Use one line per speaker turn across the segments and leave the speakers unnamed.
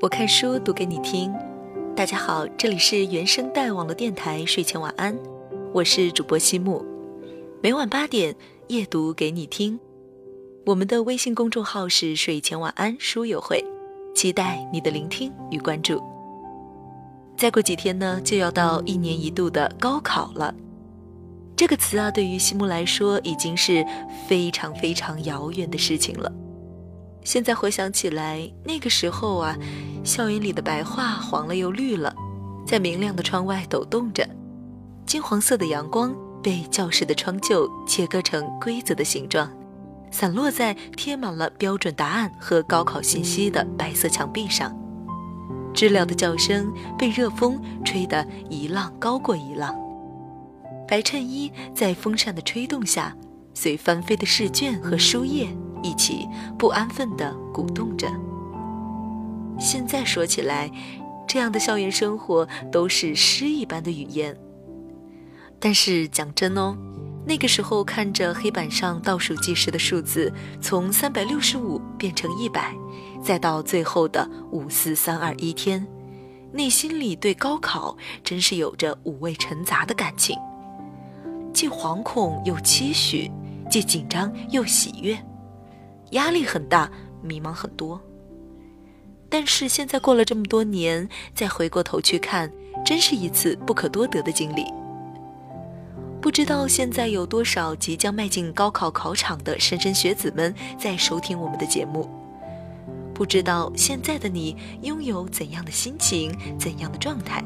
我看书读给你听。大家好，这里是原声带网络电台睡前晚安，我是主播西木。每晚八点夜读给你听。我们的微信公众号是睡前晚安书友会，期待你的聆听与关注。再过几天呢，就要到一年一度的高考了。这个词啊，对于西木来说，已经是非常非常遥远的事情了。现在回想起来，那个时候啊，校园里的白桦黄了又绿了，在明亮的窗外抖动着，金黄色的阳光被教室的窗臼切割成规则的形状，散落在贴满了标准答案和高考信息的白色墙壁上。知了的叫声被热风吹得一浪高过一浪，白衬衣在风扇的吹动下，随翻飞的试卷和书页。一起不安分地鼓动着。现在说起来，这样的校园生活都是诗一般的语言。但是讲真哦，那个时候看着黑板上倒数计时的数字从三百六十五变成一百，再到最后的五四三二一天，内心里对高考真是有着五味陈杂的感情，既惶恐又期许，既紧张又喜悦。压力很大，迷茫很多。但是现在过了这么多年，再回过头去看，真是一次不可多得的经历。不知道现在有多少即将迈进高考考场的莘莘学子们在收听我们的节目？不知道现在的你拥有怎样的心情、怎样的状态？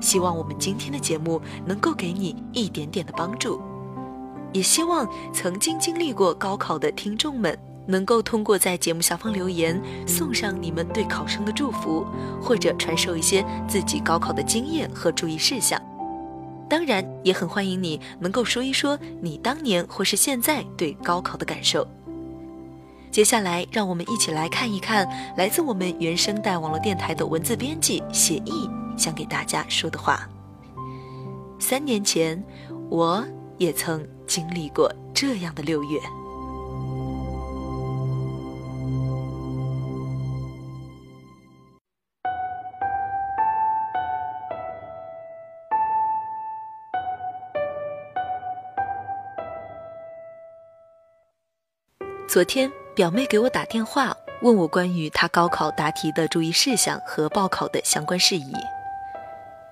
希望我们今天的节目能够给你一点点的帮助。也希望曾经经历过高考的听众们，能够通过在节目下方留言，送上你们对考生的祝福，或者传授一些自己高考的经验和注意事项。当然，也很欢迎你能够说一说你当年或是现在对高考的感受。接下来，让我们一起来看一看来自我们原声带网络电台的文字编辑写意想给大家说的话。三年前，我也曾。经历过这样的六月。昨天，表妹给我打电话，问我关于她高考答题的注意事项和报考的相关事宜。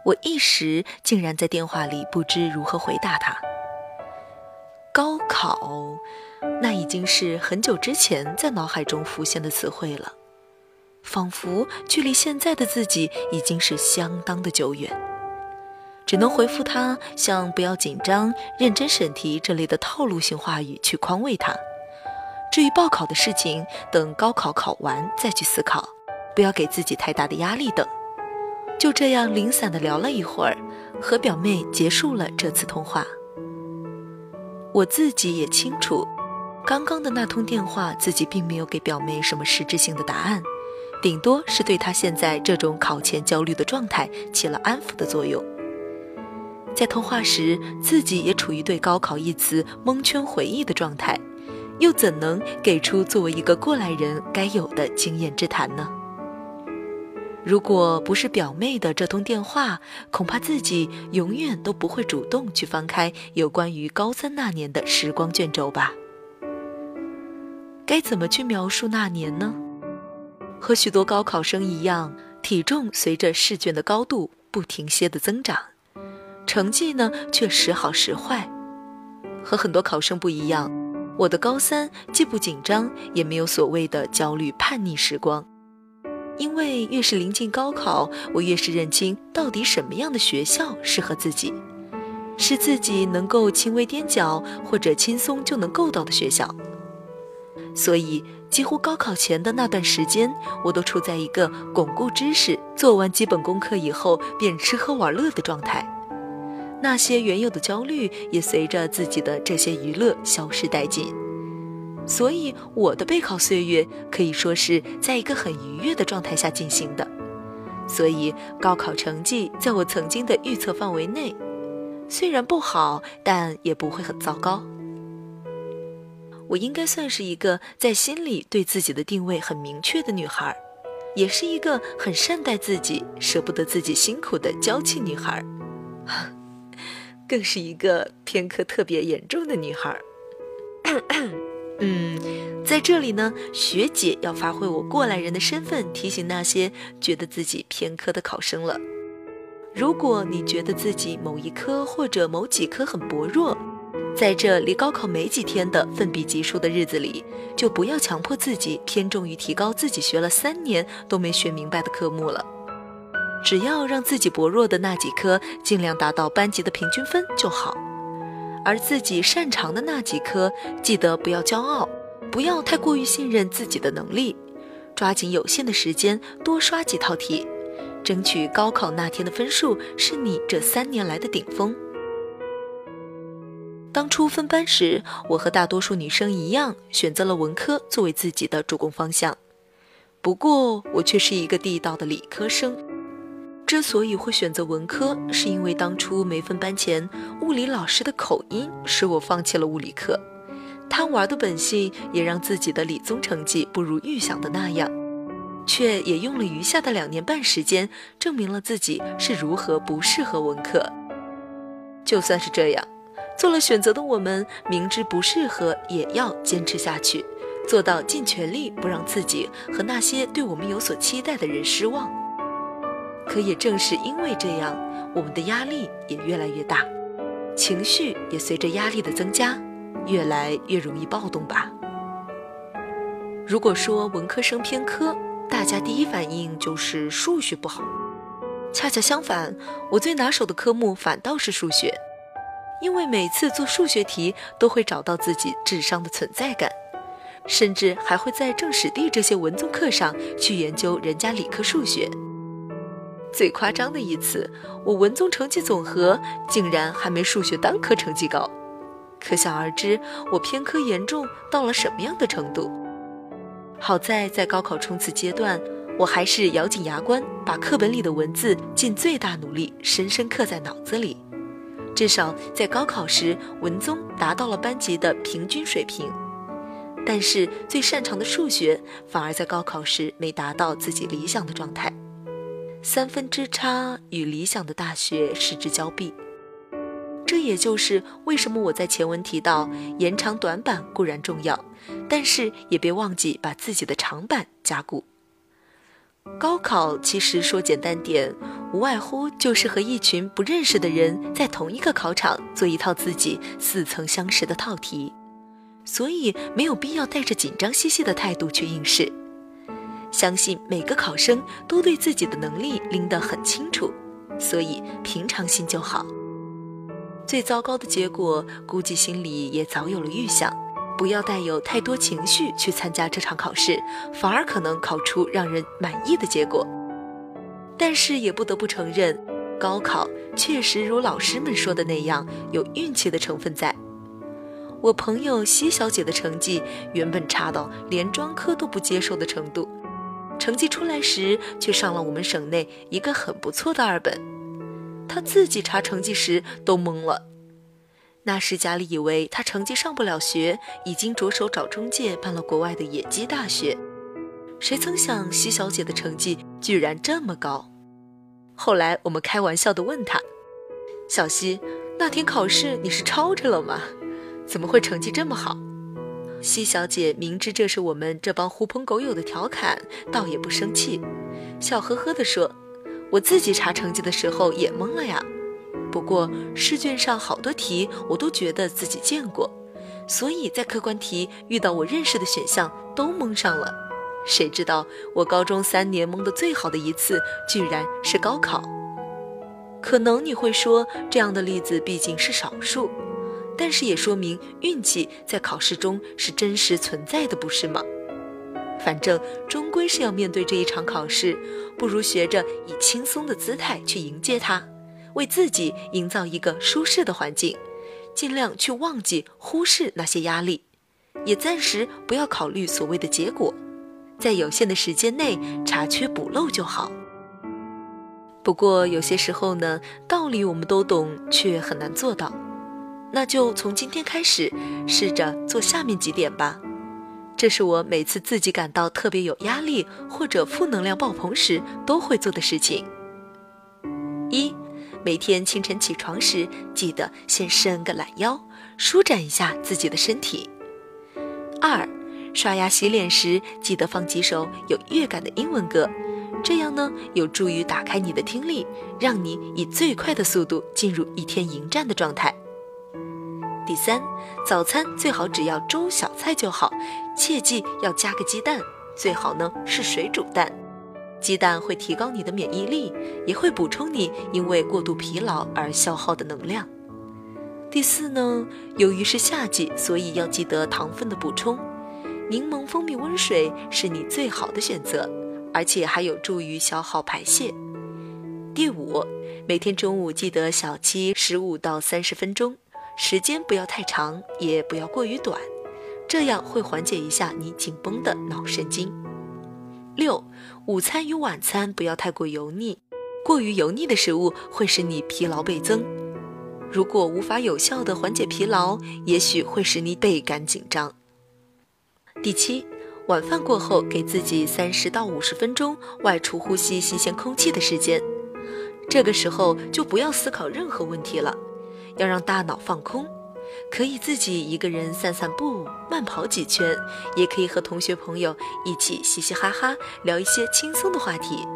我一时竟然在电话里不知如何回答她。高考，那已经是很久之前在脑海中浮现的词汇了，仿佛距离现在的自己已经是相当的久远。只能回复他像“不要紧张，认真审题”这类的套路性话语去宽慰他。至于报考的事情，等高考考完再去思考，不要给自己太大的压力等。就这样零散的聊了一会儿，和表妹结束了这次通话。我自己也清楚，刚刚的那通电话，自己并没有给表妹什么实质性的答案，顶多是对她现在这种考前焦虑的状态起了安抚的作用。在通话时，自己也处于对高考一词蒙圈回忆的状态，又怎能给出作为一个过来人该有的经验之谈呢？如果不是表妹的这通电话，恐怕自己永远都不会主动去翻开有关于高三那年的时光卷轴吧。该怎么去描述那年呢？和许多高考生一样，体重随着试卷的高度不停歇的增长，成绩呢却时好时坏。和很多考生不一样，我的高三既不紧张，也没有所谓的焦虑叛逆时光。因为越是临近高考，我越是认清到底什么样的学校适合自己，是自己能够轻微踮脚或者轻松就能够到的学校。所以，几乎高考前的那段时间，我都处在一个巩固知识、做完基本功课以后便吃喝玩乐的状态。那些原有的焦虑也随着自己的这些娱乐消失殆尽。所以，我的备考岁月可以说是在一个很愉悦的状态下进行的。所以，高考成绩在我曾经的预测范围内，虽然不好，但也不会很糟糕。我应该算是一个在心里对自己的定位很明确的女孩。也是一个很善待自己、舍不得自己辛苦的娇气女孩，更是一个偏科特别严重的女孩。嗯，在这里呢，学姐要发挥我过来人的身份，提醒那些觉得自己偏科的考生了。如果你觉得自己某一科或者某几科很薄弱，在这离高考没几天的奋笔疾书的日子里，就不要强迫自己偏重于提高自己学了三年都没学明白的科目了。只要让自己薄弱的那几科尽量达到班级的平均分就好，而自己擅长的那几科，记得不要骄傲，不要太过于信任自己的能力，抓紧有限的时间多刷几套题，争取高考那天的分数是你这三年来的顶峰。当初分班时，我和大多数女生一样，选择了文科作为自己的主攻方向。不过，我却是一个地道的理科生。之所以会选择文科，是因为当初没分班前，物理老师的口音使我放弃了物理课。贪玩的本性也让自己的理综成绩不如预想的那样，却也用了余下的两年半时间，证明了自己是如何不适合文科。就算是这样。做了选择的我们，明知不适合也要坚持下去，做到尽全力不让自己和那些对我们有所期待的人失望。可也正是因为这样，我们的压力也越来越大，情绪也随着压力的增加，越来越容易暴动吧。如果说文科生偏科，大家第一反应就是数学不好。恰恰相反，我最拿手的科目反倒是数学。因为每次做数学题都会找到自己智商的存在感，甚至还会在政史地这些文综课上去研究人家理科数学。最夸张的一次，我文综成绩总和竟然还没数学单科成绩高，可想而知我偏科严重到了什么样的程度。好在在高考冲刺阶段，我还是咬紧牙关，把课本里的文字尽最大努力深深刻在脑子里。至少在高考时，文综达到了班级的平均水平，但是最擅长的数学反而在高考时没达到自己理想的状态，三分之差与理想的大学失之交臂。这也就是为什么我在前文提到延长短板固然重要，但是也别忘记把自己的长板加固。高考其实说简单点。无外乎就是和一群不认识的人在同一个考场做一套自己似曾相识的套题，所以没有必要带着紧张兮兮的态度去应试。相信每个考生都对自己的能力拎得很清楚，所以平常心就好。最糟糕的结果估计心里也早有了预想，不要带有太多情绪去参加这场考试，反而可能考出让人满意的结果。但是也不得不承认，高考确实如老师们说的那样有运气的成分在。我朋友西小姐的成绩原本差到连专科都不接受的程度，成绩出来时却上了我们省内一个很不错的二本。他自己查成绩时都懵了，那时家里以为他成绩上不了学，已经着手找中介办了国外的野鸡大学。谁曾想西小姐的成绩居然这么高。后来我们开玩笑地问她：“小西，那天考试你是抄着了吗？怎么会成绩这么好？”西小姐明知这是我们这帮狐朋狗友的调侃，倒也不生气，笑呵呵地说：“我自己查成绩的时候也懵了呀。不过试卷上好多题我都觉得自己见过，所以在客观题遇到我认识的选项都蒙上了。”谁知道我高中三年蒙的最好的一次，居然是高考。可能你会说，这样的例子毕竟是少数，但是也说明运气在考试中是真实存在的，不是吗？反正终归是要面对这一场考试，不如学着以轻松的姿态去迎接它，为自己营造一个舒适的环境，尽量去忘记、忽视那些压力，也暂时不要考虑所谓的结果。在有限的时间内查缺补漏就好。不过有些时候呢，道理我们都懂，却很难做到。那就从今天开始，试着做下面几点吧。这是我每次自己感到特别有压力或者负能量爆棚时都会做的事情。一，每天清晨起床时，记得先伸个懒腰，舒展一下自己的身体。二，刷牙洗脸时，记得放几首有乐感的英文歌，这样呢，有助于打开你的听力，让你以最快的速度进入一天迎战的状态。第三，早餐最好只要粥小菜就好，切记要加个鸡蛋，最好呢是水煮蛋。鸡蛋会提高你的免疫力，也会补充你因为过度疲劳而消耗的能量。第四呢，由于是夏季，所以要记得糖分的补充，柠檬、蜂蜜温水是你最好的选择，而且还有助于消耗排泄。第五，每天中午记得小憩十五到三十分钟。时间不要太长，也不要过于短，这样会缓解一下你紧绷的脑神经。六，午餐与晚餐不要太过油腻，过于油腻的食物会使你疲劳倍增。如果无法有效的缓解疲劳，也许会使你倍感紧张。第七，晚饭过后给自己三十到五十分钟外出呼吸新鲜空气的时间，这个时候就不要思考任何问题了。要让大脑放空，可以自己一个人散散步、慢跑几圈，也可以和同学朋友一起嘻嘻哈哈聊一些轻松的话题。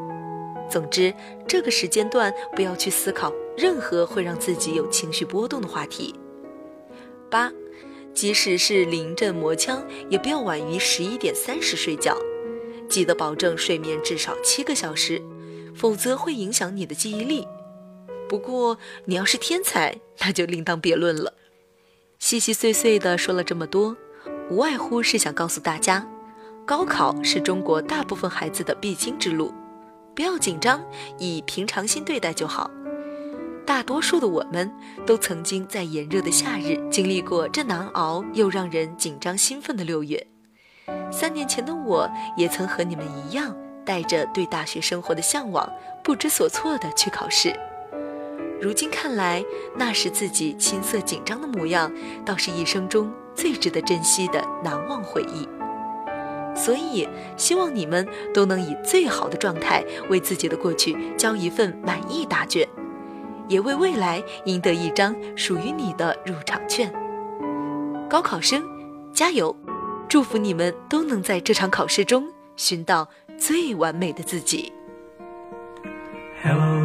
总之，这个时间段不要去思考任何会让自己有情绪波动的话题。八，即使是临阵磨枪，也不要晚于十一点三十睡觉，记得保证睡眠至少七个小时，否则会影响你的记忆力。不过，你要是天才，那就另当别论了。细细碎碎的说了这么多，无外乎是想告诉大家，高考是中国大部分孩子的必经之路，不要紧张，以平常心对待就好。大多数的我们都曾经在炎热的夏日经历过这难熬又让人紧张兴奋的六月。三年前的我也曾和你们一样，带着对大学生活的向往，不知所措的去考试。如今看来，那时自己青涩紧张的模样，倒是一生中最值得珍惜的难忘回忆。所以，希望你们都能以最好的状态，为自己的过去交一份满意答卷，也为未来赢得一张属于你的入场券。高考生，加油！祝福你们都能在这场考试中寻到最完美的自己。Hello,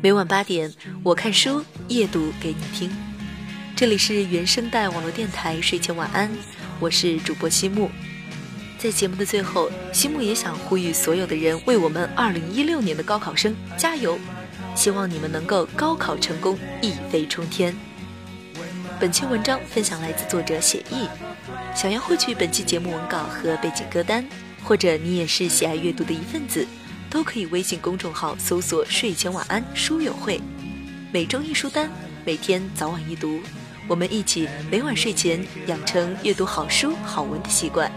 每晚八点，我看书夜读给你听。这里是原声带网络电台睡前晚安，我是主播西木。在节目的最后，西木也想呼吁所有的人为我们二零一六年的高考生加油，希望你们能够高考成功，一飞冲天。本期文章分享来自作者写意。想要获取本期节目文稿和背景歌单，或者你也是喜爱阅读的一份子。都可以微信公众号搜索“睡前晚安书友会”，每周一书单，每天早晚一读，我们一起每晚睡前养成阅读好书好文的习惯。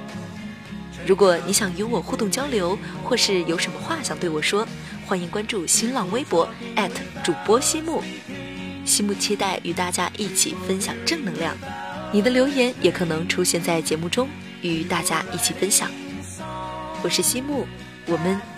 如果你想与我互动交流，或是有什么话想对我说，欢迎关注新浪微博主播西木，西木期待与大家一起分享正能量。你的留言也可能出现在节目中，与大家一起分享。我是西木。我们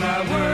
my
world.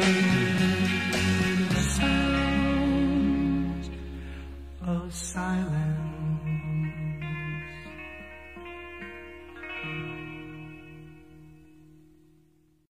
baby.